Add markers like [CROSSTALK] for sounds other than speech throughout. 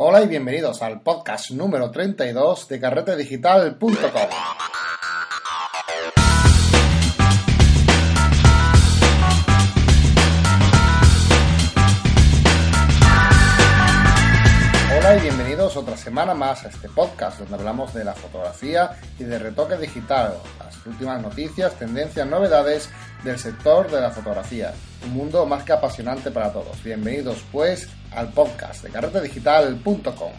Hola y bienvenidos al podcast número 32 de carretedigital.com. Hola y bienvenidos otra semana más a este podcast donde hablamos de la fotografía y de retoque digital, las últimas noticias, tendencias, novedades del sector de la fotografía. Un mundo más que apasionante para todos. Bienvenidos pues al podcast de carretedigital.com.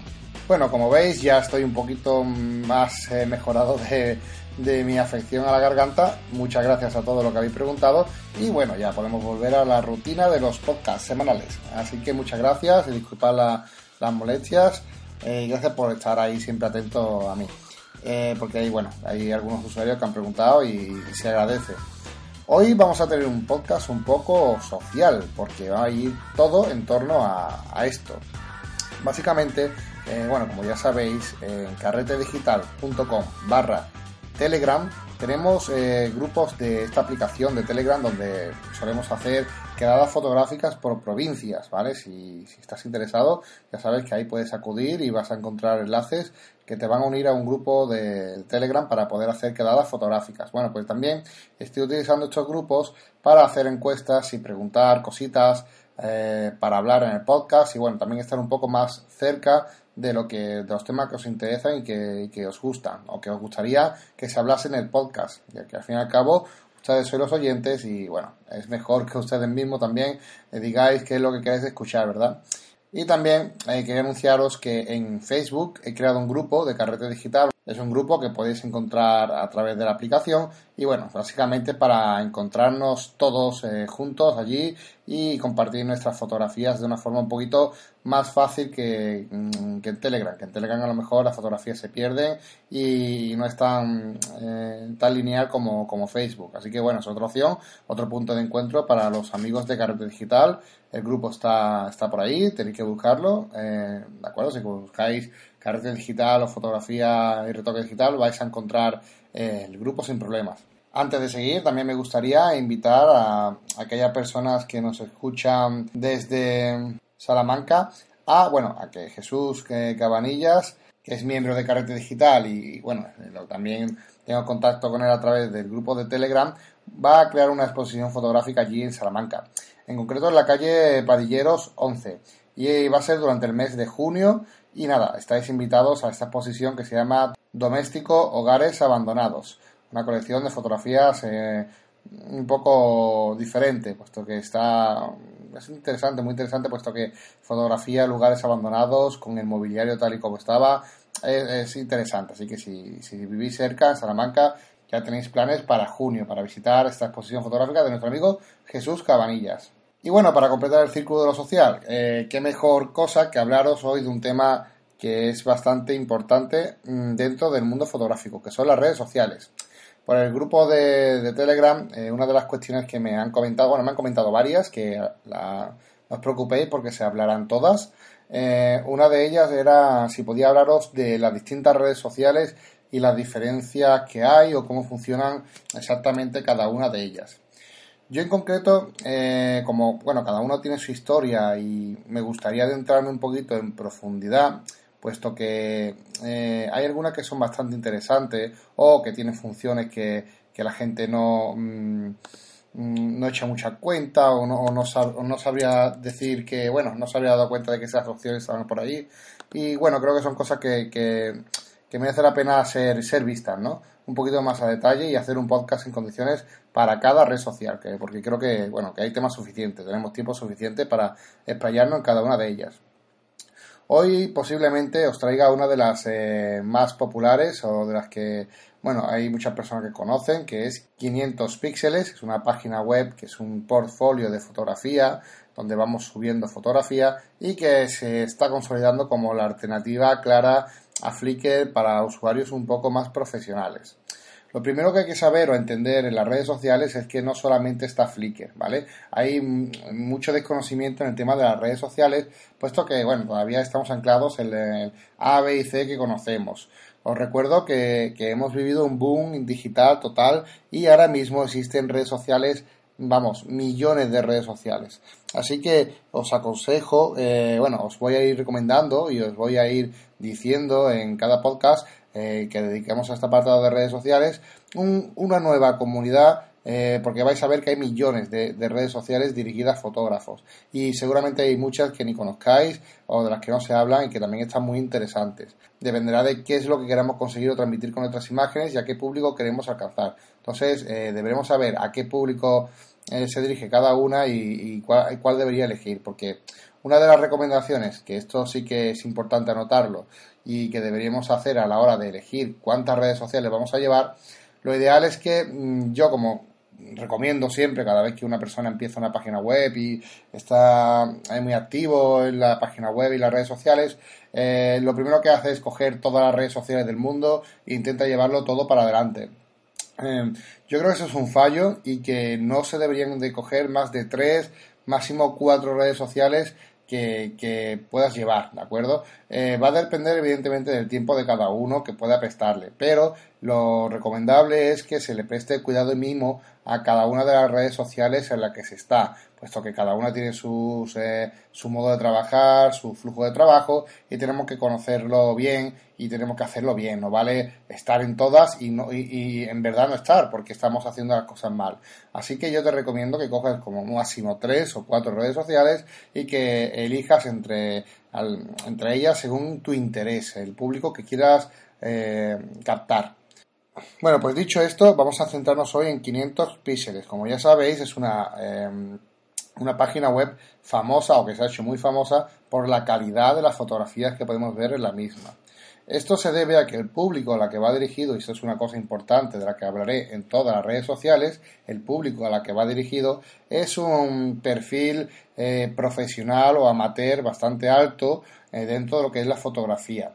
Bueno, como veis ya estoy un poquito más eh, mejorado de, de mi afección a la garganta. Muchas gracias a todos los que habéis preguntado. Y bueno, ya podemos volver a la rutina de los podcasts semanales. Así que muchas gracias y disculpad las molestias. Eh, gracias por estar ahí siempre atento a mí. Eh, porque hay, bueno, hay algunos usuarios que han preguntado y se agradece. Hoy vamos a tener un podcast un poco social, porque va a ir todo en torno a, esto. Básicamente, eh, bueno, como ya sabéis, en carretedigital.com barra Telegram tenemos eh, grupos de esta aplicación de Telegram donde solemos hacer quedadas fotográficas por provincias, ¿vale? Si, estás interesado, ya sabes que ahí puedes acudir y vas a encontrar enlaces que te van a unir a un grupo de Telegram para poder hacer quedadas fotográficas. Bueno, pues también estoy utilizando estos grupos para hacer encuestas y preguntar cositas eh, para hablar en el podcast y bueno, también estar un poco más cerca de lo que de los temas que os interesan y que, que os gustan o que os gustaría que se hablase en el podcast, ya que al fin y al cabo ustedes son los oyentes y bueno, es mejor que ustedes mismos también digáis qué es lo que queréis escuchar, ¿verdad? Y también eh, quería anunciaros que en Facebook he creado un grupo de Carrete Digital. Es un grupo que podéis encontrar a través de la aplicación y bueno, básicamente para encontrarnos todos eh, juntos allí y compartir nuestras fotografías de una forma un poquito más fácil que, mm, que en Telegram. Que en Telegram a lo mejor las fotografías se pierden y no es tan, eh, tan lineal como, como Facebook. Así que bueno, es otra opción, otro punto de encuentro para los amigos de Carrete Digital. El grupo está, está por ahí, tenéis que buscarlo. Eh, ¿De acuerdo? Si buscáis carrete digital o fotografía y retoque digital, vais a encontrar eh, el grupo sin problemas. Antes de seguir, también me gustaría invitar a aquellas personas que nos escuchan desde Salamanca a, bueno, a que Jesús Cabanillas, que es miembro de Carrete Digital y, bueno, también tengo contacto con él a través del grupo de Telegram, va a crear una exposición fotográfica allí en Salamanca. En concreto en la calle Padilleros 11. Y va a ser durante el mes de junio y nada, estáis invitados a esta exposición que se llama Doméstico Hogares Abandonados. Una colección de fotografías eh, un poco diferente, puesto que está. Es interesante, muy interesante, puesto que fotografía lugares abandonados con el mobiliario tal y como estaba. Es, es interesante, así que si, si vivís cerca, en Salamanca, ya tenéis planes para junio, para visitar esta exposición fotográfica de nuestro amigo Jesús Cabanillas. Y bueno, para completar el círculo de lo social, eh, qué mejor cosa que hablaros hoy de un tema que es bastante importante mmm, dentro del mundo fotográfico, que son las redes sociales. Por el grupo de, Telegram, eh, una de las cuestiones que me han comentado, bueno, me han comentado varias, que no os preocupéis porque se hablarán todas. Eh, una de ellas era si podía hablaros de las distintas redes sociales y las diferencias que hay o cómo funcionan exactamente cada una de ellas. Yo en concreto, eh, como bueno, cada uno tiene su historia y me gustaría adentrarme un poquito en profundidad, puesto que eh, hay algunas que son bastante interesantes o que tienen funciones que, que la gente no, mmm, no echa mucha cuenta o no, o no, sab, o no, sabría decir que, bueno, no se habría dado cuenta de que esas opciones estaban por ahí. Y bueno, creo que son cosas que, que merece la pena ser, ser vistas, ¿no? Un poquito más a detalle y hacer un podcast en condiciones para cada red social, que, porque creo que, bueno, que hay temas suficientes, tenemos tiempo suficiente para explayarnos en cada una de ellas. Hoy posiblemente os traiga una de las eh, más populares o de las que, bueno, hay muchas personas que conocen, que es 500 píxeles, es una página web que es un portfolio de fotografía donde vamos subiendo fotografía y que se está consolidando como la alternativa clara a Flickr para usuarios un poco más profesionales. Lo primero que hay que saber o entender en las redes sociales es que no solamente está Flickr, ¿vale? Hay mucho desconocimiento en el tema de las redes sociales, puesto que, bueno, todavía estamos anclados en el A, B y C que conocemos. Os recuerdo que, que hemos vivido un boom digital total y ahora mismo existen redes sociales vamos, millones de redes sociales. Así que os aconsejo, eh, bueno, os voy a ir recomendando y os voy a ir diciendo en cada podcast eh, que dediquemos a este apartado de redes sociales una nueva comunidad eh, porque vais a ver que hay millones de, redes sociales dirigidas a fotógrafos y seguramente hay muchas que ni conozcáis o de las que no se hablan y que también están muy interesantes. Dependerá de qué es lo que queramos conseguir o transmitir con nuestras imágenes y a qué público queremos alcanzar. Entonces, eh, deberemos saber a qué público eh, se dirige cada una y, cuál, debería elegir, porque una de las recomendaciones, que esto sí que es importante anotarlo y que deberíamos hacer a la hora de elegir cuántas redes sociales vamos a llevar, lo ideal es que mm, yo como recomiendo siempre cada vez que una persona empieza una página web y está muy activo en la página web y las redes sociales, eh, lo primero que hace es coger todas las redes sociales del mundo e intenta llevarlo todo para adelante. Eh, yo creo que eso es un fallo y que no se deberían de coger más de tres, máximo cuatro redes sociales que, puedas llevar, ¿de acuerdo? Eh, va a depender evidentemente del tiempo de cada uno que pueda prestarle, pero lo recomendable es que se le preste cuidado y mimo a cada una de las redes sociales en la que se está, puesto que cada una tiene sus, eh, su modo de trabajar, su flujo de trabajo y tenemos que conocerlo bien y tenemos que hacerlo bien, no vale estar en todas y, no, y, en verdad no estar porque estamos haciendo las cosas mal. Así que yo te recomiendo que cojas como máximo tres o cuatro redes sociales y que elijas entre, entre ellas según tu interés, el público que quieras eh, captar. Bueno, pues dicho esto, vamos a centrarnos hoy en 500 píxeles. Como ya sabéis, es una, em, una página web famosa o que se ha hecho muy famosa por la calidad de las fotografías que podemos ver en la misma. Esto se debe a que el público a la que va dirigido, y esto es una cosa importante de la que hablaré en todas las redes sociales, el público a la que va dirigido es un perfil eh, profesional o amateur bastante alto eh, dentro de lo que es la fotografía.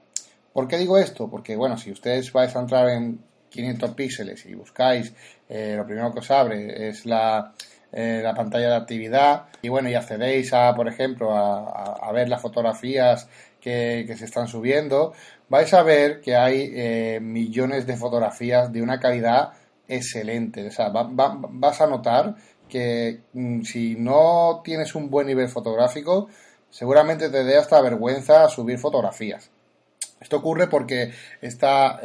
¿Por qué digo esto? Porque, bueno, si ustedes vais a entrar en 500 píxeles y buscáis, eh, lo primero que os abre es la, la pantalla de actividad y bueno, y accedéis a, por ejemplo, a, ver las fotografías que, se están subiendo, vais a ver que hay eh, millones de fotografías de una calidad excelente. O sea, vas a notar que mm, si no tienes un buen nivel fotográfico, seguramente te dé hasta vergüenza subir fotografías. Esto ocurre porque está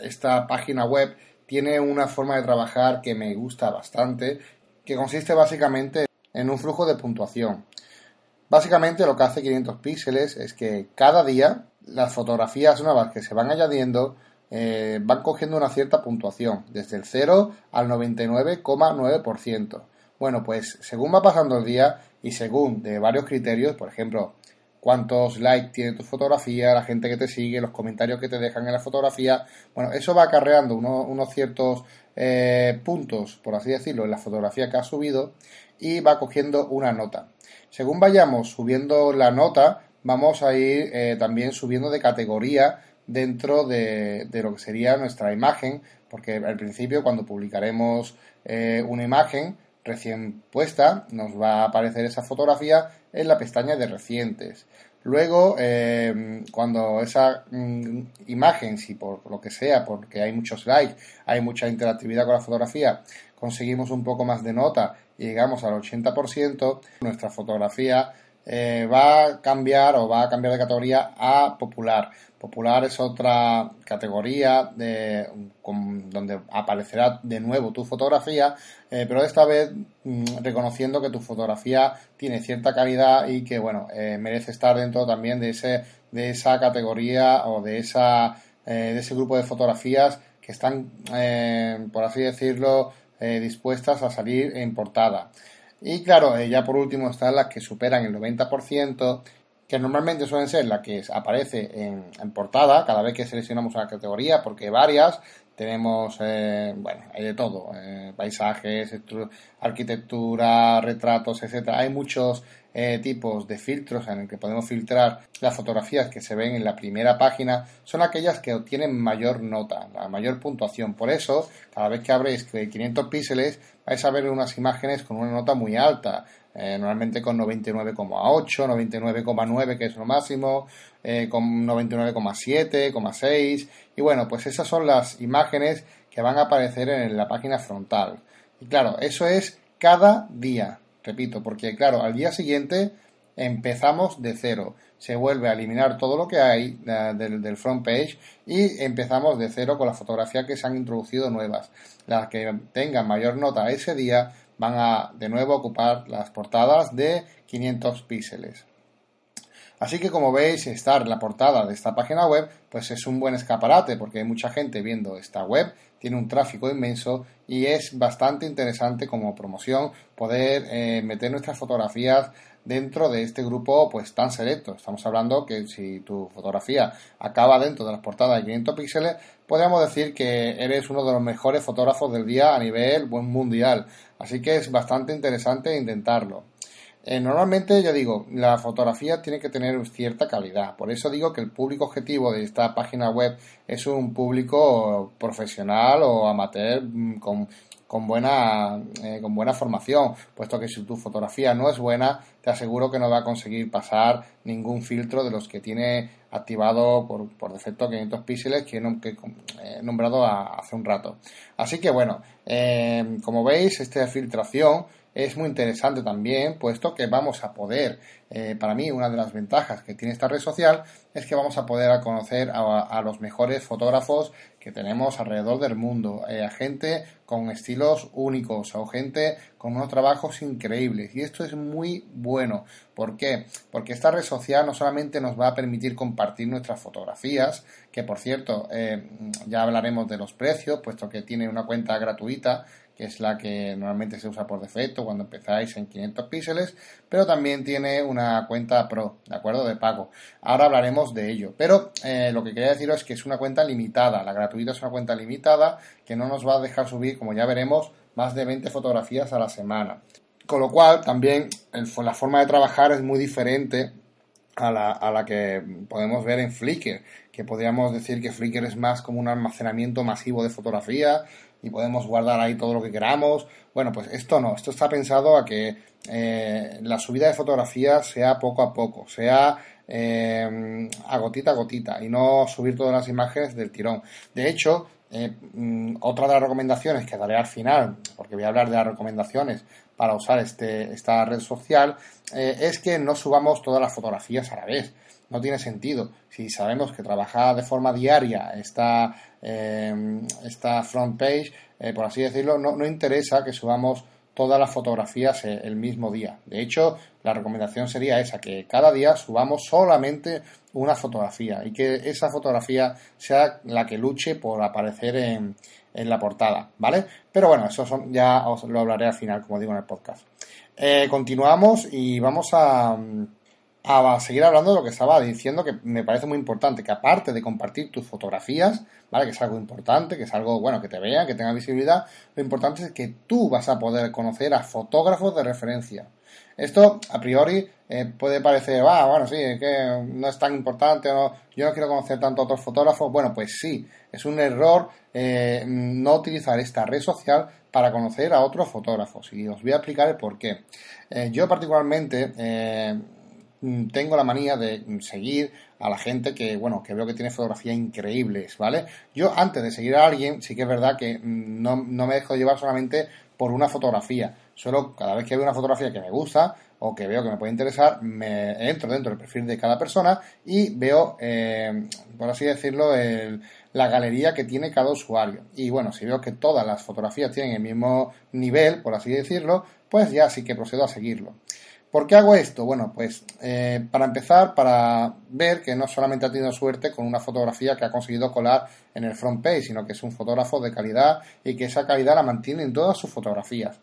esta página web tiene una forma de trabajar que me gusta bastante, que consiste básicamente en un flujo de puntuación. Básicamente lo que hace 500 píxeles es que cada día las fotografías nuevas que se van añadiendo eh, van cogiendo una cierta puntuación, desde el 0 al 99,9%. Bueno, pues según va pasando el día y según de varios criterios, por ejemplo, cuántos likes tiene tu fotografía, la gente que te sigue, los comentarios que te dejan en la fotografía. Bueno, eso va acarreando unos ciertos eh, puntos, por así decirlo, en la fotografía que has subido y va cogiendo una nota. Según vayamos subiendo la nota, vamos a ir eh, también subiendo de categoría dentro de, lo que sería nuestra imagen, porque al principio cuando publicaremos eh, una imagen, recién puesta, nos va a aparecer esa fotografía en la pestaña de recientes. Luego, eh, cuando esa mm, imagen, si por lo que sea, porque hay muchos likes, hay mucha interactividad con la fotografía, conseguimos un poco más de nota y llegamos al 80%, nuestra fotografía eh, va a cambiar o va a cambiar de categoría a popular. Popular es otra categoría de, donde aparecerá de nuevo tu fotografía, eh, pero esta vez mm, reconociendo que tu fotografía tiene cierta calidad y que bueno eh, merece estar dentro también de ese de esa categoría o de esa de ese grupo de fotografías que están por así decirlo dispuestas a salir en portada. Y claro, eh, ya por último están las que superan el 90%, que normalmente suelen ser las que aparece en, portada cada vez que seleccionamos una categoría, porque varias tenemos, eh, bueno, hay de todo, eh, paisajes, arquitectura, retratos, etcétera. Hay muchos eh, tipos de filtros en el que podemos filtrar las fotografías que se ven en la primera página son aquellas que obtienen mayor nota, la mayor puntuación. Por eso, cada vez que abréis 500 píxeles, vais a ver unas imágenes con una nota muy alta. Eh, normalmente con 99,8, 99,9 que es lo máximo, eh, con 99,7, 6 y bueno, pues esas son las imágenes que van a aparecer en la página frontal. Y claro, eso es cada día. Repito, porque claro, al día siguiente empezamos de cero. Se vuelve a eliminar todo lo que hay eh, del, front page y empezamos de cero con las fotografías que se han introducido nuevas. Las que tengan mayor nota ese día van a de nuevo ocupar las portadas de 500 píxeles. Así que como veis, estar la portada de esta página web, pues es un buen escaparate porque hay mucha gente viendo esta web, tiene un tráfico inmenso y es bastante interesante como promoción poder eh, meter nuestras fotografías dentro de este grupo pues tan selecto. Estamos hablando que si tu fotografía acaba dentro de las portadas de 500 píxeles, podríamos decir que eres uno de los mejores fotógrafos del día a nivel buen mundial. Así que es bastante interesante intentarlo. Eh, normalmente, yo digo, la fotografía tiene que tener cierta calidad. Por eso digo que el público objetivo de esta página web es un público profesional o amateur mm, con, con buena, eh, con buena formación, puesto que si tu fotografía no es buena, te aseguro que no va a conseguir pasar ningún filtro de los que tiene activado por, por defecto 500 píxeles que, he nombrado hace un rato. Así que bueno, eh, como veis, esta filtración es muy interesante también, puesto que vamos a poder, eh, para mí, una de las ventajas que tiene esta red social es que vamos a poder conocer a, los mejores fotógrafos que tenemos alrededor del mundo, eh, a gente con estilos únicos o gente con unos trabajos increíbles. Y esto es muy bueno. ¿Por qué? Porque esta red social no solamente nos va a permitir compartir nuestras fotografías, que por cierto, eh, ya hablaremos de los precios, puesto que tiene una cuenta gratuita que es la que normalmente se usa por defecto cuando empezáis en 500 píxeles, pero también tiene una cuenta Pro, ¿de acuerdo? De pago. Ahora hablaremos de ello, pero eh, lo que quería deciros es que es una cuenta limitada, la gratuita es una cuenta limitada que no nos va a dejar subir, como ya veremos, más de 20 fotografías a la semana. Con lo cual, también la forma de trabajar es muy diferente a la, a la, que podemos ver en Flickr, que podríamos decir que Flickr es más como un almacenamiento masivo de fotografía y podemos guardar ahí todo lo que queramos. Bueno, pues esto no, esto está pensado a que eh, la subida de fotografías sea poco a poco, sea eh, a gotita a gotita y no subir todas las imágenes del tirón. De hecho, eh, mm, otra de las recomendaciones que daré al final, porque voy a hablar de las recomendaciones para usar este, esta red social, es que no subamos todas las fotografías a la vez no tiene sentido. Si sabemos que trabaja de forma diaria esta, eh, esta front page, eh, por así decirlo, no, no, interesa que subamos todas las fotografías eh, el mismo día. De hecho, la recomendación sería esa, que cada día subamos solamente una fotografía y que esa fotografía sea la que luche por aparecer en, en la portada, ¿vale? Pero bueno, eso son, ya os lo hablaré al final, como digo en el podcast. continuamos y vamos a a seguir hablando de lo que estaba diciendo, que me parece muy importante, que aparte de compartir tus fotografías, ¿vale? Que es algo importante, que es algo, bueno, que te vean, que tenga visibilidad, lo importante es que tú vas a poder conocer a fotógrafos de referencia. Esto, a priori, eh, puede parecer, ah, bueno, sí, es que no es tan importante, no, yo no quiero conocer tanto a otros fotógrafos. Bueno, pues sí, es un error eh, no utilizar esta red social para conocer a otros fotógrafos. Y os voy a explicar el por qué. Eh, yo particularmente tengo la manía de seguir a la gente que, bueno, que veo que tiene fotografías increíbles, ¿vale? Yo antes de seguir a alguien, sí que es verdad que mm, no, no me dejo llevar solamente por una fotografía. Solo cada vez que veo una fotografía que me gusta o que veo que me puede interesar, me entro dentro del perfil de cada persona y veo, eh, por así decirlo, la galería que tiene cada usuario. Y bueno, si veo que todas las fotografías tienen el mismo nivel, por así decirlo, pues ya sí que procedo a seguirlo. ¿Por qué hago esto? Bueno, pues eh, para empezar, para ver que no solamente ha tenido suerte con una fotografía que ha conseguido colar en el front page, sino que es un fotógrafo de calidad y que esa calidad la mantiene en todas sus fotografías.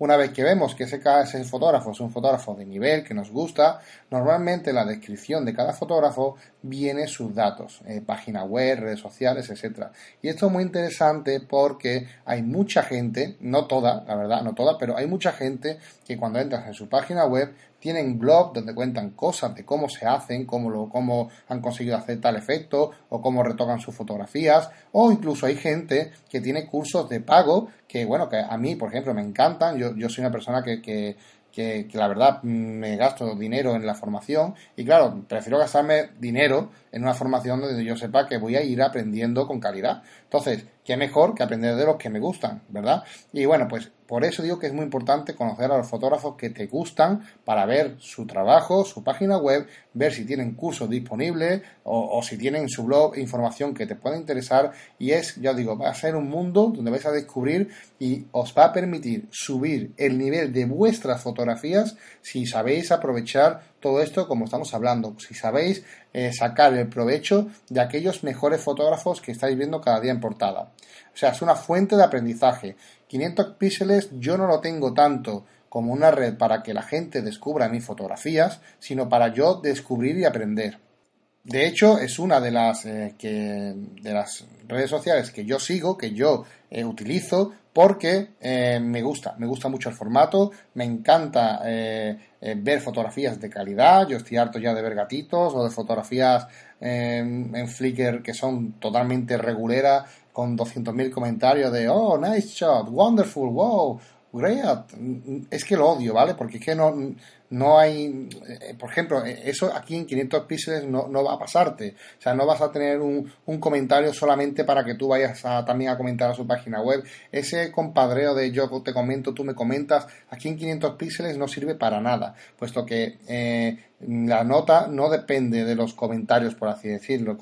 Una vez que vemos que ese, fotógrafo es un fotógrafo de nivel que nos gusta, normalmente en la descripción de cada fotógrafo viene sus datos, eh, página web, redes sociales, etcétera. Y esto es muy interesante porque hay mucha gente, no toda, la verdad, no toda, pero hay mucha gente que cuando entras en su página web tienen blog donde cuentan cosas de cómo se hacen, cómo, lo, cómo han conseguido hacer tal efecto o cómo retocan sus fotografías. O incluso hay gente que tiene cursos de pago que bueno, que a mí por ejemplo me encantan, yo, yo soy una persona que, que que, la verdad me gasto dinero en la formación. Y claro, prefiero gastarme dinero en una formación donde yo sepa que voy a ir aprendiendo con calidad. Entonces, qué mejor que aprender de los que me gustan, ¿verdad? Y bueno, pues por eso digo que es muy importante conocer a los fotógrafos que te gustan para ver su trabajo, su página web, ver si tienen cursos disponibles o, si tienen en su blog información que te pueda interesar y es, ya digo, va a ser un mundo donde vais a descubrir y os va a permitir subir el nivel de vuestras fotografías si sabéis aprovechar todo esto como estamos hablando, si sabéis eh, sacar el provecho de aquellos mejores fotógrafos que estáis viendo cada día en portada. O sea, es una fuente de aprendizaje. 500 píxeles yo no lo tengo tanto como una red para que la gente descubra mis fotografías, sino para yo descubrir y aprender. De hecho, es una de las, eh, que, de las redes sociales que yo sigo, que yo eh, utilizo, porque me gusta, me gusta mucho el formato, me encanta ver fotografías de calidad, yo estoy harto ya de ver gatitos o de fotografías en Flickr que son totalmente reguleras, con 200.000 comentarios de, oh, nice shot, wonderful, wow, great. Es que lo odio, ¿vale? Porque es que no, no hay, eh, por ejemplo, eh, eso aquí en 500 píxeles no, no, va a pasarte. O sea, no vas a tener un, un, comentario solamente para que tú vayas a, también a comentar a su página web. Ese compadreo de yo te comento, tú me comentas, aquí en 500 píxeles no sirve para nada, puesto que eh, la nota no depende de los comentarios, por así decirlo.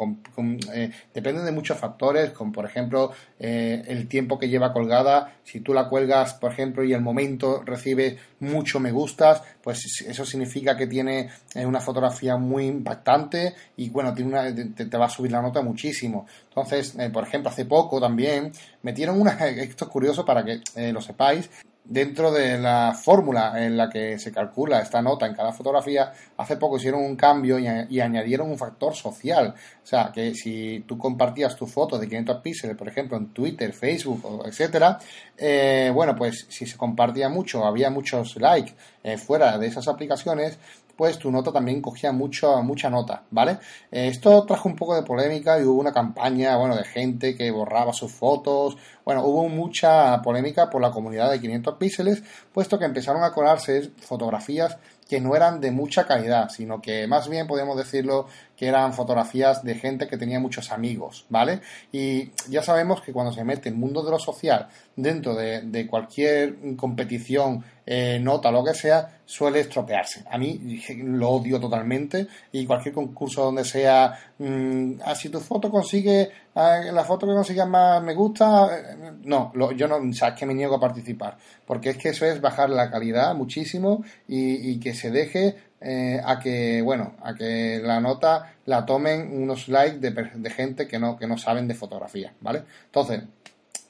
Eh, depende de muchos factores, como por ejemplo eh, el tiempo que lleva colgada. Si tú la cuelgas, por ejemplo, y el momento recibe mucho me gustas, pues eso significa que tiene eh, una fotografía muy impactante y bueno, tiene una, te, va a subir la nota muchísimo. Entonces, por ejemplo, hace poco también metieron una, [LAUGHS] esto es curioso para que lo sepáis, dentro de la fórmula en la que se calcula esta nota en cada fotografía, hace poco hicieron un cambio y, añadieron un factor social. O sea, que si tú compartías tu foto de 500 píxeles, por ejemplo, en Twitter, Facebook, etcétera, eh, bueno, pues si se compartía mucho, había muchos likes eh, fuera de esas aplicaciones, pues tu nota también cogía mucho, mucha nota, ¿vale? Eh, esto trajo un poco de polémica y hubo una campaña, bueno, de gente que borraba sus fotos, bueno, hubo mucha polémica por la comunidad de 500 píxeles, puesto que empezaron a colarse fotografías que no eran de mucha calidad, sino que más bien podemos decirlo que eran fotografías de gente que tenía muchos amigos, ¿vale? Y ya sabemos que cuando se mete el mundo de lo social dentro de, cualquier competición, eh, nota, lo que sea, suele estropearse. A mí lo odio totalmente y cualquier concurso donde sea, mmm, si tu foto consigue, ah, la foto que consiga más me gusta, eh, no, yo no, o sea, es que me niego a participar, porque es que eso es bajar la calidad muchísimo y, y que se deje eh, a que, bueno, a que la nota la tomen unos likes de, de, gente que no, que no saben de fotografía, ¿vale? Entonces,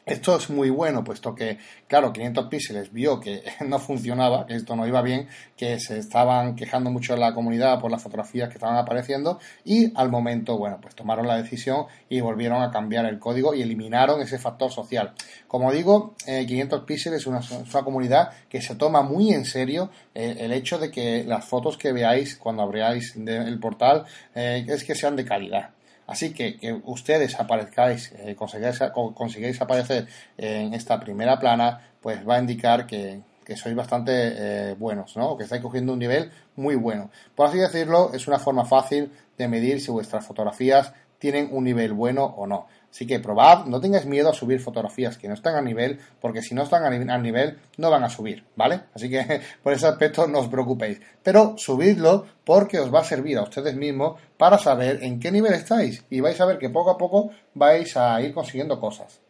esto es muy bueno, puesto que, claro, 500 píxeles vio que [LAUGHS] no funcionaba, que esto no iba bien, que se estaban quejando mucho en la comunidad por las fotografías que estaban apareciendo y al momento, bueno, pues tomaron la decisión y volvieron a cambiar el código y eliminaron ese factor social. Como digo, 500 eh, píxeles es una, comunidad que se toma muy en serio eh, el hecho de que las fotos que veáis cuando abráis el portal eh, es que sean de calidad. Así que que ustedes aparezcáis, eh, consigáis, aparecer en esta primera plana, pues va a indicar que, sois bastante eh, buenos, ¿no? que estáis cogiendo un nivel muy bueno. Por así decirlo, es una forma fácil de medir si vuestras fotografías tienen un nivel bueno o no. Así que probad, no tengáis miedo a subir fotografías que no están a nivel, porque si no están a nivel no van a subir, ¿vale? Así que [LAUGHS] por ese aspecto no os preocupéis. Pero subidlo porque os va a servir a ustedes mismos para saber en qué nivel estáis y vais a ver que poco a poco vais a ir consiguiendo cosas.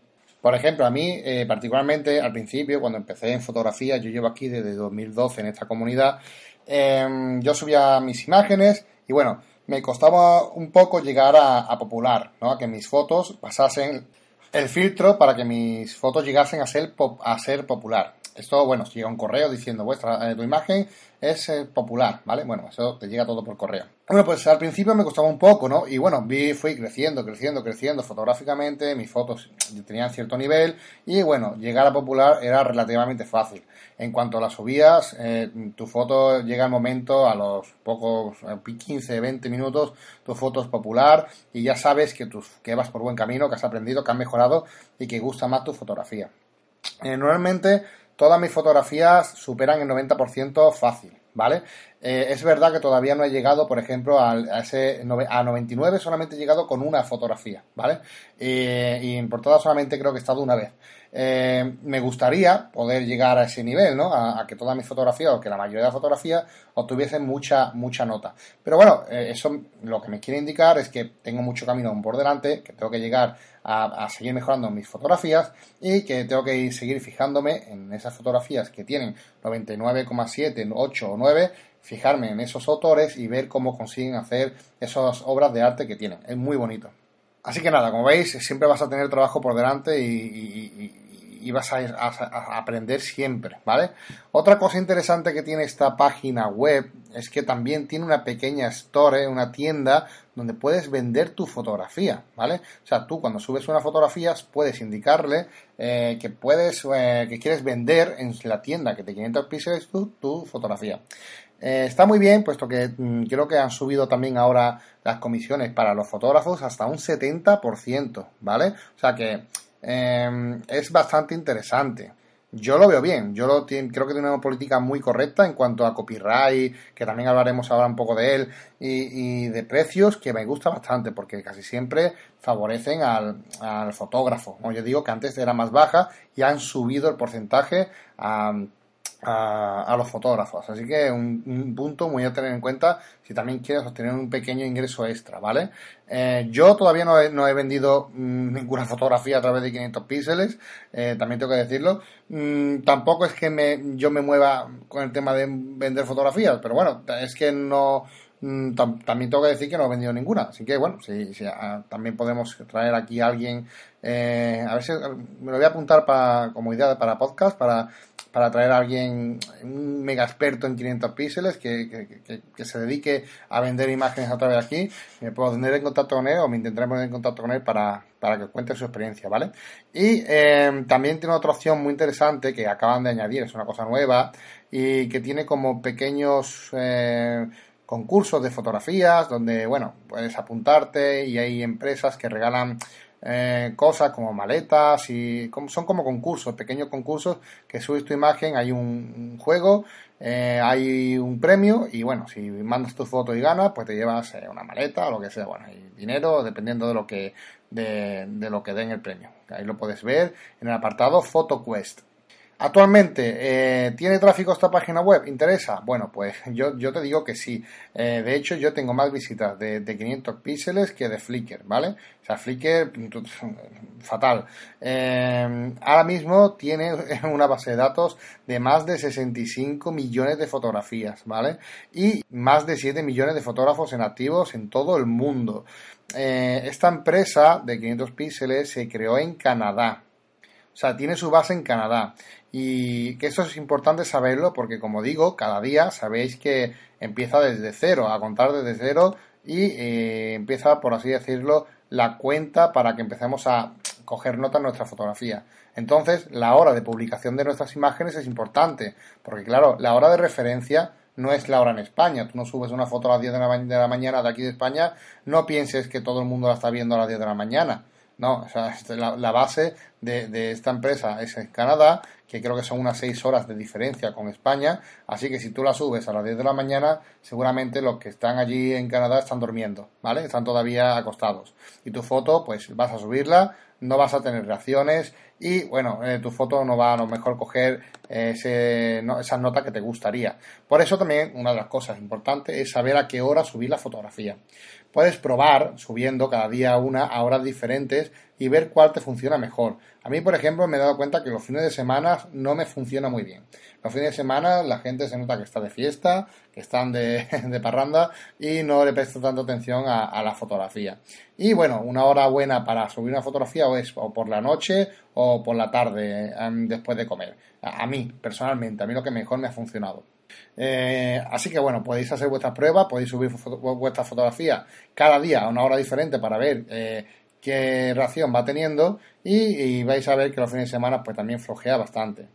Por ejemplo, a mí, eh, particularmente al principio, cuando empecé en fotografía, yo llevo aquí desde 2012 en esta comunidad, em, yo subía mis imágenes y bueno, me costaba un poco llegar a, popular, ¿no? A que mis fotos pasasen el filtro para que mis fotos llegasen a ser, a ser popular. Esto, bueno, llega un correo diciendo vuestra eh, tu imagen es eh, popular, ¿vale? Bueno, eso te llega todo por correo. Bueno, pues al principio me costaba un poco, ¿no? Y bueno, vi, fui creciendo, creciendo, creciendo fotográficamente, mis fotos tenían cierto nivel y bueno, llegar a popular era relativamente fácil. En cuanto a las subías, eh, tu foto llega al momento, a los pocos 15, 20 minutos, tu foto es popular y ya sabes que, tus, que vas por buen camino, que has aprendido, que has mejorado y que gusta más tu fotografía. normalmente todas mis fotografías superan el 90% fácil, ¿vale? Eh, es verdad que todavía no he llegado, por ejemplo, a, ese a 99 solamente he llegado con una fotografía, ¿vale? y en portada solamente creo que he estado una vez. Eh, me gustaría poder llegar a ese nivel, ¿no? A, que todas mis fotografías o que la mayoría de las fotografías obtuviesen mucha, mucha nota. Pero bueno, eh, eso lo que me quiere indicar es que tengo mucho camino por delante, que tengo que llegar a, seguir mejorando mis fotografías y que tengo que seguir fijándome en esas fotografías que tienen 99,7, 8 o 9 fijarme en esos autores y ver cómo consiguen hacer esas obras de arte que tienen. Es muy bonito. Así que nada, como veis, siempre vas a tener trabajo por delante y, vas a, a, aprender siempre, ¿vale? Otra cosa interesante que tiene esta página web es que también tiene una pequeña store, una tienda donde puedes vender tu fotografía, ¿vale? O sea, tú cuando subes una fotografía puedes indicarle eh, que puedes, eh, que quieres vender en la tienda que te 500 píxeles tu, tu fotografía. Eh, está muy bien, puesto que mm, creo que han subido también ahora las comisiones para los fotógrafos hasta un 70%, ¿vale? O sea que em, es bastante interesante. Yo lo veo bien, yo lo creo que tiene una política muy correcta en cuanto a copyright, que también hablaremos ahora un poco de él, y, de precios, que me gusta bastante, porque casi siempre favorecen al, al fotógrafo. Como yo digo que antes era más baja y han subido el porcentaje a a, los fotógrafos. Así que un, punto muy a tener en cuenta si también quieres obtener un pequeño ingreso extra, ¿vale? Eh, yo todavía no he, no he, vendido mm, ninguna fotografía a través de 500 píxeles, eh, también tengo que decirlo. Mm, tampoco es que me, yo me mueva con el tema de vender fotografías, pero bueno, es que no... Mm, también tengo que decir que no he vendido ninguna, así que bueno, si, ah, también podemos traer aquí a alguien, eh, a ver si me lo voy a apuntar para, como idea para podcast, para para traer a alguien, un mega experto en 500 píxeles que, se dedique a vender imágenes a través de aquí. Me puedo tener en contacto con él o me intentaré poner en contacto con él para, que cuente su experiencia, ¿vale? Y eh, también tiene otra opción muy interesante que acaban de añadir, es una cosa nueva y que tiene como pequeños... Eh, concursos de fotografías donde, bueno, puedes apuntarte y hay empresas que regalan eh, cosas como maletas y son como concursos, pequeños concursos que subes tu imagen, hay un, juego, eh, hay un premio y bueno, si mandas tu foto y ganas, pues te llevas eh, una maleta o lo que sea, bueno, y dinero dependiendo de lo que de, de lo que den el premio. Ahí lo puedes ver en el apartado PhotoQuest. Actualmente, eh, ¿tiene tráfico esta página web? ¿Interesa? Bueno, pues [LAUGHS] yo, yo te digo que sí. Eh, de hecho, yo tengo más visitas de, 500 píxeles que de Flickr, ¿vale? O sea, Flickr, [LAUGHS] fatal. Eh, ahora mismo tiene [LAUGHS] una base de datos de más de 65 millones de fotografías, ¿vale? Y más de 7 millones de fotógrafos en activos en todo el mundo. esta empresa de 500 píxeles se creó en Canadá. O sea, tiene su base en Canadá. Y que eso es importante saberlo porque, como digo, cada día sabéis que empieza desde cero, a contar desde cero y eh, empieza, por así decirlo, la cuenta para que empecemos a coger nota en nuestra fotografía. Entonces, la hora de publicación de nuestras imágenes es importante, porque claro, la hora de referencia no es la hora en España. Tú no subes una foto a las 10 de la, mañana de aquí de España, no pienses que todo el mundo la está viendo a las 10 de la mañana. No, o sea, la, la base de, esta empresa es en Canadá que creo que son unas 6 horas de diferencia con España, así que si tú la subes a las 10 de la mañana, seguramente los que están allí en Canadá están durmiendo, ¿vale? Están todavía acostados. Y tu foto, pues vas a subirla, no vas a tener reacciones y, bueno, eh, tu foto no va a lo mejor coger ese, esa nota que te gustaría. Por eso también una de las cosas importantes es saber a qué hora subir la fotografía. Puedes probar subiendo cada día una a horas diferentes y ver cuál te funciona mejor. A mí, por ejemplo, me he dado cuenta que los fines de semana no me funciona muy bien. Los fines de semana la gente se nota que está de fiesta, que están de, [LAUGHS] parranda y no le presta tanta atención a, la fotografía. Y bueno, una hora buena para subir una fotografía o es o por la noche o por la tarde em, después de comer. A, mí, personalmente, a mí lo que mejor me ha funcionado. Eh, así que bueno, podéis hacer vuestras pruebas, podéis subir vuestras fotografías cada día a una hora diferente para ver eh, qué reacción va teniendo y, vais a ver que los fines de semana pues también flojea bastante.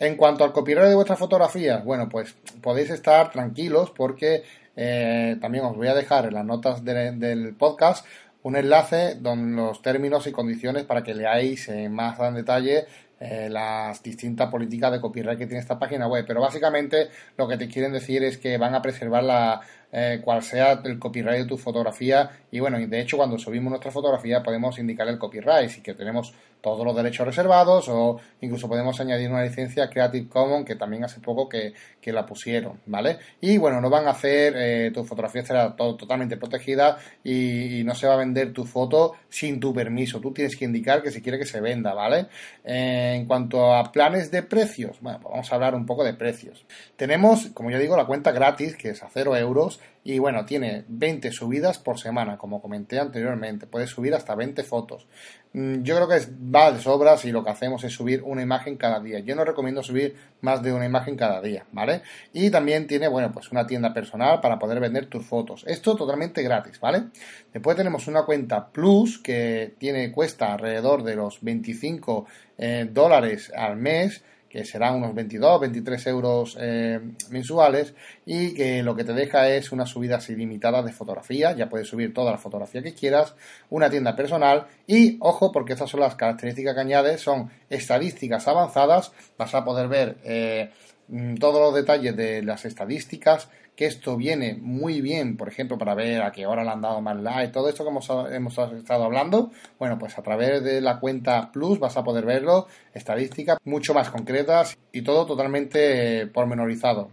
En cuanto al copyright de vuestras fotografías, bueno, pues podéis estar tranquilos porque eh, también os voy a dejar en las notas del podcast un enlace con los términos y condiciones para que leáis en más en detalle eh, las distintas políticas de copyright que tiene esta página web. Pero básicamente lo que te quieren decir es que van a preservar la, eh, cual sea el copyright de tu fotografía. Y bueno, de hecho, cuando subimos nuestra fotografía podemos indicar el copyright, si que tenemos todos los derechos reservados o incluso podemos añadir una licencia Creative Commons que también hace poco que, la pusieron, ¿vale? Y bueno, no van a hacer, eh, tu fotografía será totalmente protegida y, no se va a vender tu foto sin tu permiso. Tú tienes que indicar que se quiere que se venda, ¿vale? Eh, en cuanto a planes de precios, bueno, pues vamos a hablar un poco de precios. Tenemos, como ya digo, la cuenta gratis, que es a 0 euros, y bueno, tiene 20 subidas por semana, como comenté anteriormente. Puedes subir hasta 20 fotos. Mm, yo creo que va de sobra si lo que hacemos es subir una imagen cada día. Yo no recomiendo subir más de una imagen cada día, ¿vale? Y también tiene, bueno, pues una tienda personal para poder vender tus fotos. Esto totalmente gratis, ¿vale? Después tenemos una cuenta Plus que tiene, cuesta alrededor de los 25 eh, dólares al mes que serán unos 22, 23 euros eh, mensuales y que lo que te deja es una subida ilimitada de fotografía, ya puedes subir toda la fotografía que quieras, una tienda personal y, ojo, porque estas son las características que añade, son estadísticas avanzadas, vas a poder ver eh, mm, todos los detalles de las estadísticas, que esto viene muy bien, por ejemplo, para ver a qué hora le han dado más like, todo esto que hemos, hemos estado hablando, bueno, pues a través de la cuenta Plus vas a poder verlo, estadísticas mucho más concretas y todo totalmente pormenorizado.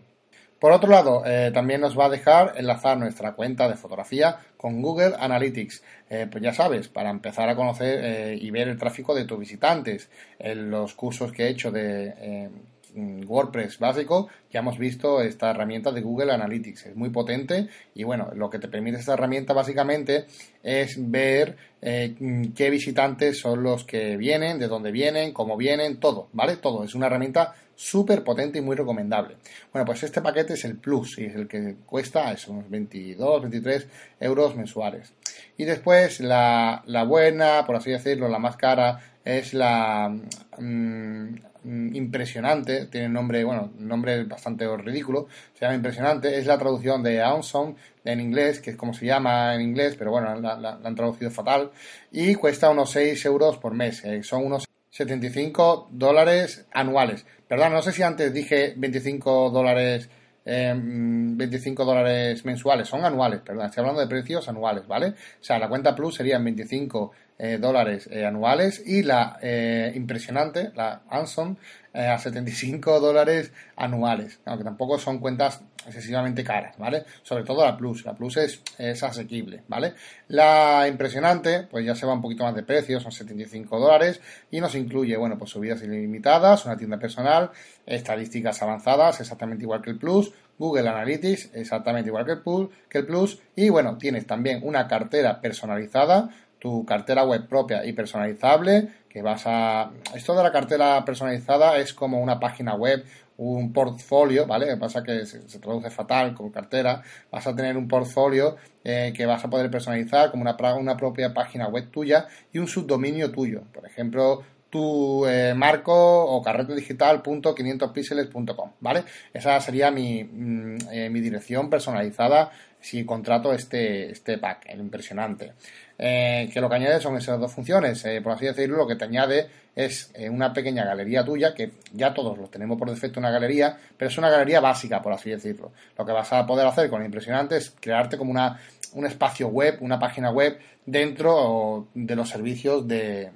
Por otro lado, eh, también nos va a dejar enlazar nuestra cuenta de fotografía con Google Analytics. Eh, pues ya sabes, para empezar a conocer eh, y ver el tráfico de tus visitantes. Los cursos que he hecho de WordPress básico, ya hemos visto esta herramienta de Google Analytics. Es muy potente y bueno, lo que te permite esta herramienta básicamente es ver eh, qué visitantes son los que vienen, de dónde vienen, cómo vienen, todo, ¿vale? Todo. Es una herramienta súper potente y muy recomendable. Bueno, pues este paquete es el Plus y es el que cuesta eso, unos 22, 23 euros mensuales. Y después la, la buena, por así decirlo, la más cara es la mm, impresionante, tiene nombre, bueno, nombre bastante ridículo, se llama impresionante, es la traducción de Awesome en inglés, que es como se llama en inglés, pero bueno, la, han traducido fatal, y cuesta unos 6 euros por mes, son unos 75 dólares anuales. Perdón, no sé si antes dije 25 dólares 25 em, dólares mensuales, son anuales, perdón, estoy hablando de precios anuales, ¿vale? O sea, la cuenta Plus serían 25 eh, dólares eh, anuales y la eh, impresionante, la Anson, a 75 dólares anuales, aunque tampoco son cuentas excesivamente caras, ¿vale? Sobre todo la Plus, la Plus es, es asequible, ¿vale? La impresionante, pues ya se va un poquito más de precio, son 75 dólares y nos incluye, bueno, pues subidas ilimitadas, una tienda personal, estadísticas avanzadas, exactamente igual que el Plus, Google Analytics, exactamente igual que el, Plus, que el Plus, y bueno, tienes también una cartera personalizada, tu cartera web propia y personalizable, que vas a... Esto de la cartera personalizada es como una página web, un portfolio, ¿vale? Pasa que se, traduce fatal con cartera. Vas a tener un portfolio eh, que vas a poder personalizar como una, una propia página web tuya y un subdominio tuyo. Por ejemplo, tu eh, marco o carretedigital.500píxeles.com, ¿vale? Esa sería mi, mm, eh, mi dirección personalizada si contrato este, este pack, el impresionante. Eh, que lo que añade son esas dos funciones. Eh, por así decirlo, lo que te añade es eh, una pequeña galería tuya, que ya todos los tenemos por defecto una galería, pero es una galería básica, por así decirlo. Lo que vas a poder hacer con impresionante es crearte como una, un espacio web, una página web dentro de los servicios de,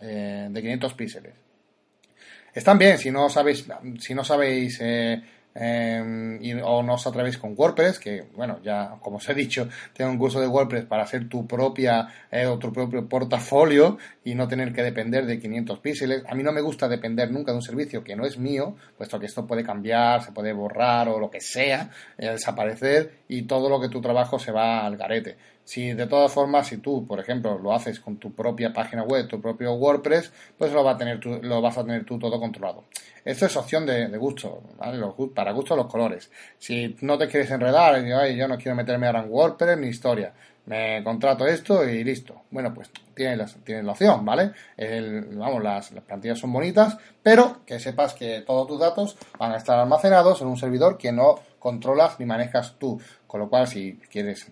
de 500 píxeles. Están bien, si no sabéis, si no sabéis Em, o no os atrevéis con WordPress, que bueno, ya como os he dicho, tengo un curso de WordPress para hacer tu propia eh, o tu propio portafolio y no tener que depender de 500 píxeles. A mí no me gusta depender nunca de un servicio que no es mío, puesto que esto puede cambiar, se puede borrar o lo que sea, eh, desaparecer y todo lo que tu trabajo se va al garete. Si de todas formas, si tú, por ejemplo, lo haces con tu propia página web, tu propio WordPress, pues lo, va a tener lo vas a tener tú todo controlado. Esto es opción de, gusto, ¿vale? para gusto los colores. Si no te quieres enredar, yo no quiero meterme ahora en WordPress ni historia, me contrato esto y listo. Bueno, pues tienes la, la opción, ¿vale? vamos, las, las, plantillas son bonitas, pero que sepas que todos tus datos van a estar almacenados en un servidor que no controlas ni manejas tú. Con lo cual si quieres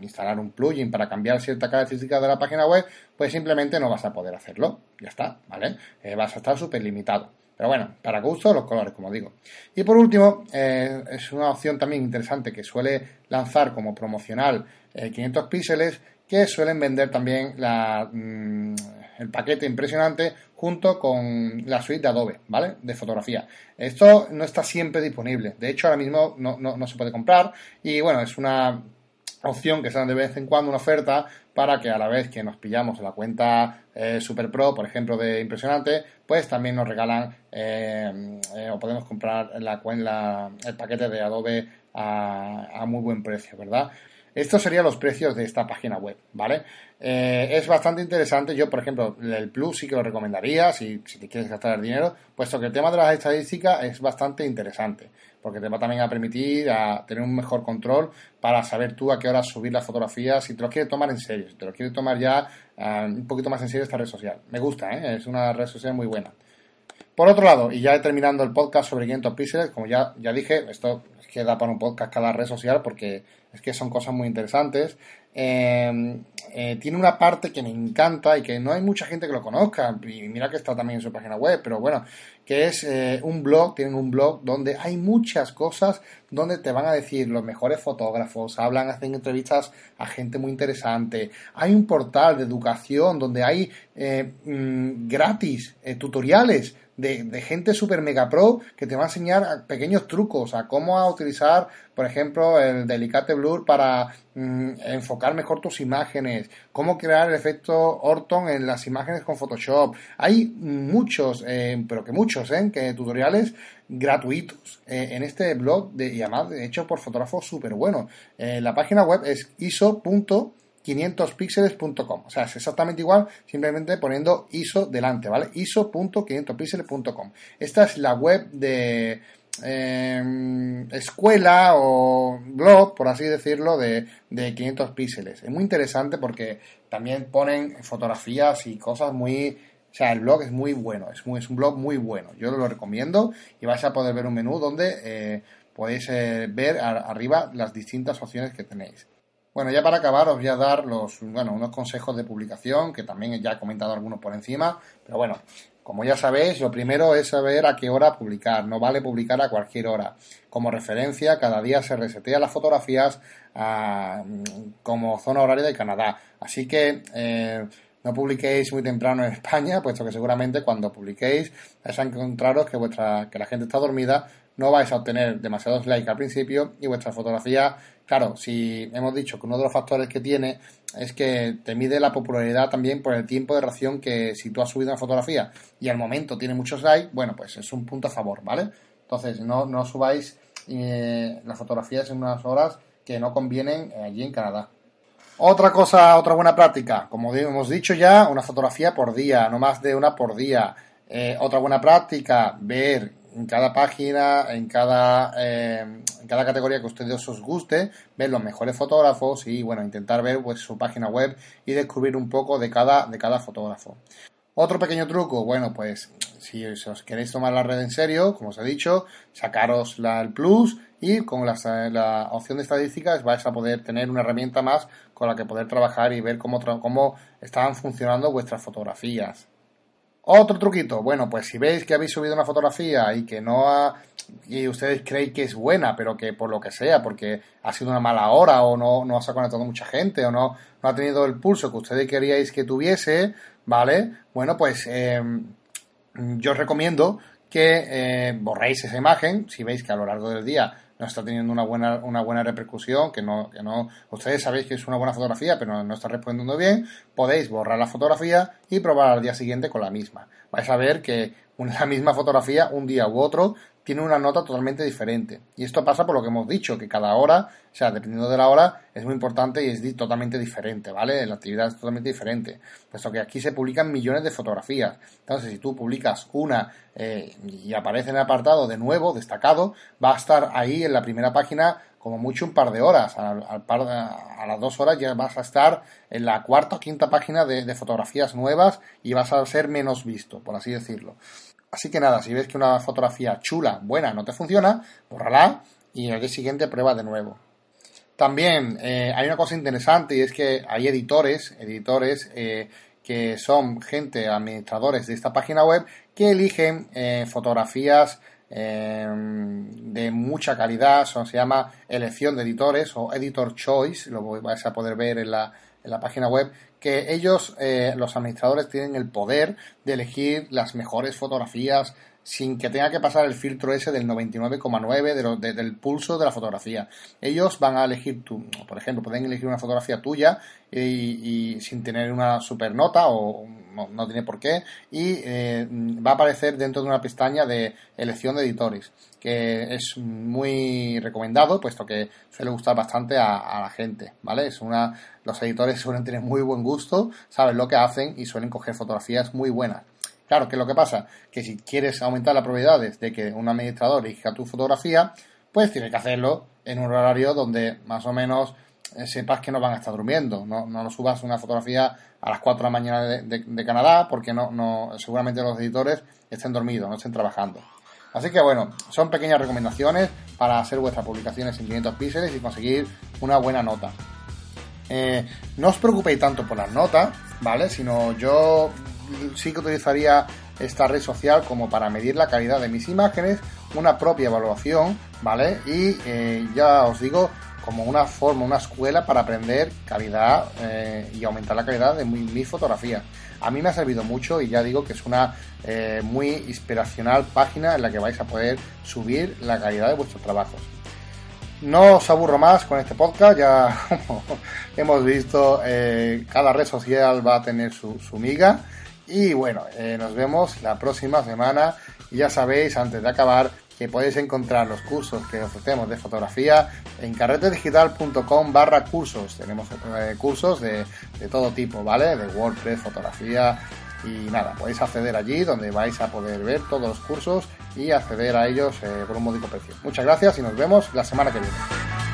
instalar un plugin para cambiar cierta característica de la página web, pues simplemente no vas a poder hacerlo. Ya está, ¿vale? Eh, vas a estar súper limitado. Pero bueno, para gusto los colores, como digo. Y por último, eh, es una opción también interesante que suele lanzar como promocional 500 píxeles, que suelen vender también mm, el paquete impresionante junto con la suite de Adobe, ¿vale? De fotografía. Esto no está siempre disponible. De hecho, ahora mismo no, no, se puede comprar. Y bueno, es una opción que se de vez en cuando una oferta para que a la vez que nos pillamos la cuenta eh, Super Pro, por ejemplo, de Impresionante, pues también nos regalan eh, eh, o podemos comprar el paquete de Adobe a muy buen precio, ¿verdad? Estos serían los precios de esta página web, ¿vale? Eh, es bastante interesante. Yo, por ejemplo, el Plus sí que lo recomendaría si, si te quieres gastar el dinero, puesto que el tema de las estadísticas es bastante interesante, porque te va también a permitir a tener un mejor control para saber tú a qué hora subir las fotografías, si te lo quieres tomar en serio, si te lo quieres tomar ya eh, un poquito más en serio esta red social. Me gusta, ¿eh? es una red social muy buena. Por otro lado, y ya terminando el podcast sobre 500 píxeles, como ya, ya dije, esto que da para un podcast cada red social porque es que son cosas muy interesantes. Em, eh, tiene una parte que me encanta y que no hay mucha gente que lo conozca, y mira que está también en su página web, pero bueno, que es eh, un blog, tienen un blog donde hay muchas cosas donde te van a decir los mejores fotógrafos, hablan, hacen entrevistas a gente muy interesante, hay un portal de educación donde hay eh, mm, gratis tutoriales de, gente super mega pro que te va a enseñar pequeños trucos a cómo a utilizar, por ejemplo, el Delicate Blur para mm, enfocar mejor tus imágenes, cómo crear el efecto Orton en las imágenes con Photoshop. Hay muchos, eh, pero que muchos, ¿eh? que tutoriales gratuitos eh, en este blog de, y además hecho por fotógrafos súper buenos. Eh, la página web es iso 500píxeles.com. O sea, es exactamente igual, simplemente poniendo ISO delante, ¿vale? ISO.500píxeles.com. Esta es la web de em, escuela o blog, por así decirlo, de, de 500 píxeles. Es muy interesante porque también ponen fotografías y cosas muy... O sea, el blog es muy bueno, es, muy, un blog muy bueno. Yo lo recomiendo y vais a poder ver un menú donde eh, podéis eh, ver arriba las distintas opciones que tenéis. Bueno, ya para acabar os voy a dar los, bueno, unos consejos de publicación, que también ya he comentado algunos por encima, pero bueno, como ya sabéis, lo primero es saber a qué hora publicar, no vale publicar a cualquier hora. Como referencia, cada día se resetea las fotografías ah, como zona horaria de Canadá. Así que eh, no publiquéis muy temprano en España, [LAUGHS] puesto que seguramente cuando publiquéis vais a encontraros que, vuestra, que la gente está dormida no vais a obtener demasiados likes al principio y vuestra fotografía, claro, si hemos dicho que uno de los factores que tiene es que te mide la popularidad también por el tiempo de reacción que si tú has subido una fotografía y al momento tiene muchos likes, bueno, pues es un punto a favor, ¿vale? Entonces, no, no subáis eh, las fotografías en unas horas que no convienen allí en Canadá. Otra cosa, otra buena práctica, como hemos dicho ya, una fotografía por día, no más de una por día. Eh, otra buena práctica, ver en cada página, en cada, eh, en cada categoría que a ustedes os guste, ver los mejores fotógrafos y bueno, intentar ver pues, su página web y descubrir un poco de cada, de cada fotógrafo. Otro pequeño truco, bueno, pues si os queréis tomar la red en serio, como os he dicho, sacaros la, el plus y con la, la, opción de estadísticas vais a poder tener una herramienta más con la que poder trabajar y ver cómo, cómo están funcionando vuestras fotografías. Otro truquito, bueno, pues si veis que habéis subido una fotografía y que no ha, y ustedes creen que es buena, pero que por lo que sea, porque ha sido una mala hora o no, no se ha conectado mucha gente o no, no ha tenido el pulso que ustedes queríais que tuviese, ¿vale? Bueno, pues em, yo os recomiendo que eh, borréis esa imagen si veis que a lo largo del día no está teniendo una buena, una buena repercusión, que no, que no, ustedes sabéis que es una buena fotografía, pero no está respondiendo bien, podéis borrar la fotografía y probar al día siguiente con la misma. Vais a ver que [LAUGHS] la misma fotografía, un día u otro, tiene una nota totalmente diferente. Y esto pasa por lo que hemos dicho, que cada hora, o sea, dependiendo de la hora, es muy importante y es totalmente diferente, ¿vale? La actividad es totalmente diferente, puesto que aquí se publican millones de fotografías. Entonces, si tú publicas una eh, y aparece en el apartado de nuevo, destacado, va a estar ahí en la primera página como mucho un par de horas. Al, par a las dos horas ya vas a estar en la cuarta o quinta página de, de fotografías nuevas y vas a ser menos visto, por así decirlo. Así que nada, si ves que una fotografía chula, buena, no te funciona, bórrala y al día siguiente prueba de nuevo. También eh, hay una cosa interesante y es que hay editores, editores eh, que son gente, administradores de esta página web, que eligen eh, fotografías de mucha calidad, se llama elección de editores o editor choice, lo vais a poder ver en la, en la página web, que ellos, los administradores, tienen el poder de elegir las mejores fotografías sin que tenga que pasar el filtro ese del 99,9 de del pulso de la fotografía. Ellos van a elegir, tu, por ejemplo, pueden elegir una fotografía tuya y, sin tener una super nota o no, tiene por qué y eh, va a aparecer dentro de una pestaña de elección de editores que es muy recomendado puesto que suele gustar bastante a, a la gente, ¿vale? Es una, los editores suelen tener muy buen gusto, saben lo que hacen y suelen coger fotografías muy buenas. Claro, ¿qué es lo que pasa? Que si quieres aumentar las probabilidades de que un administrador elija tu fotografía, pues tienes que hacerlo en un horario donde más o menos eh, sepas que no van a estar durmiendo. No, no subas una fotografía a las 4 de la mañana de, Canadá porque no, no, seguramente los editores estén dormidos, no estén trabajando. Así que bueno, son pequeñas recomendaciones para hacer vuestras publicaciones en 500 píxeles y conseguir una buena nota. Eh, no os preocupéis tanto por las notas, ¿vale? Sino yo sí que utilizaría esta red social como para medir la calidad de mis imágenes, una propia evaluación, ¿vale? Y eh, ya os digo, como una forma, una escuela para aprender calidad eh, y aumentar la calidad de mi, fotografía. A mí me ha servido mucho y ya digo que es una muy inspiracional página en la que vais a poder subir la calidad de vuestros trabajos. No os aburro más con este podcast, ya [LAUGHS] hemos visto, cada red social va a tener su, su miga. Y bueno, eh, nos vemos la próxima semana. Y ya sabéis, antes de acabar, que podéis encontrar los cursos que ofrecemos de fotografía en carretedigital.com barra cursos. Tenemos eh, cursos de, todo tipo, ¿vale? De WordPress, fotografía y nada, podéis acceder allí donde vais a poder ver todos los cursos y acceder a ellos eh, por un módico precio. Muchas gracias y nos vemos la semana que viene.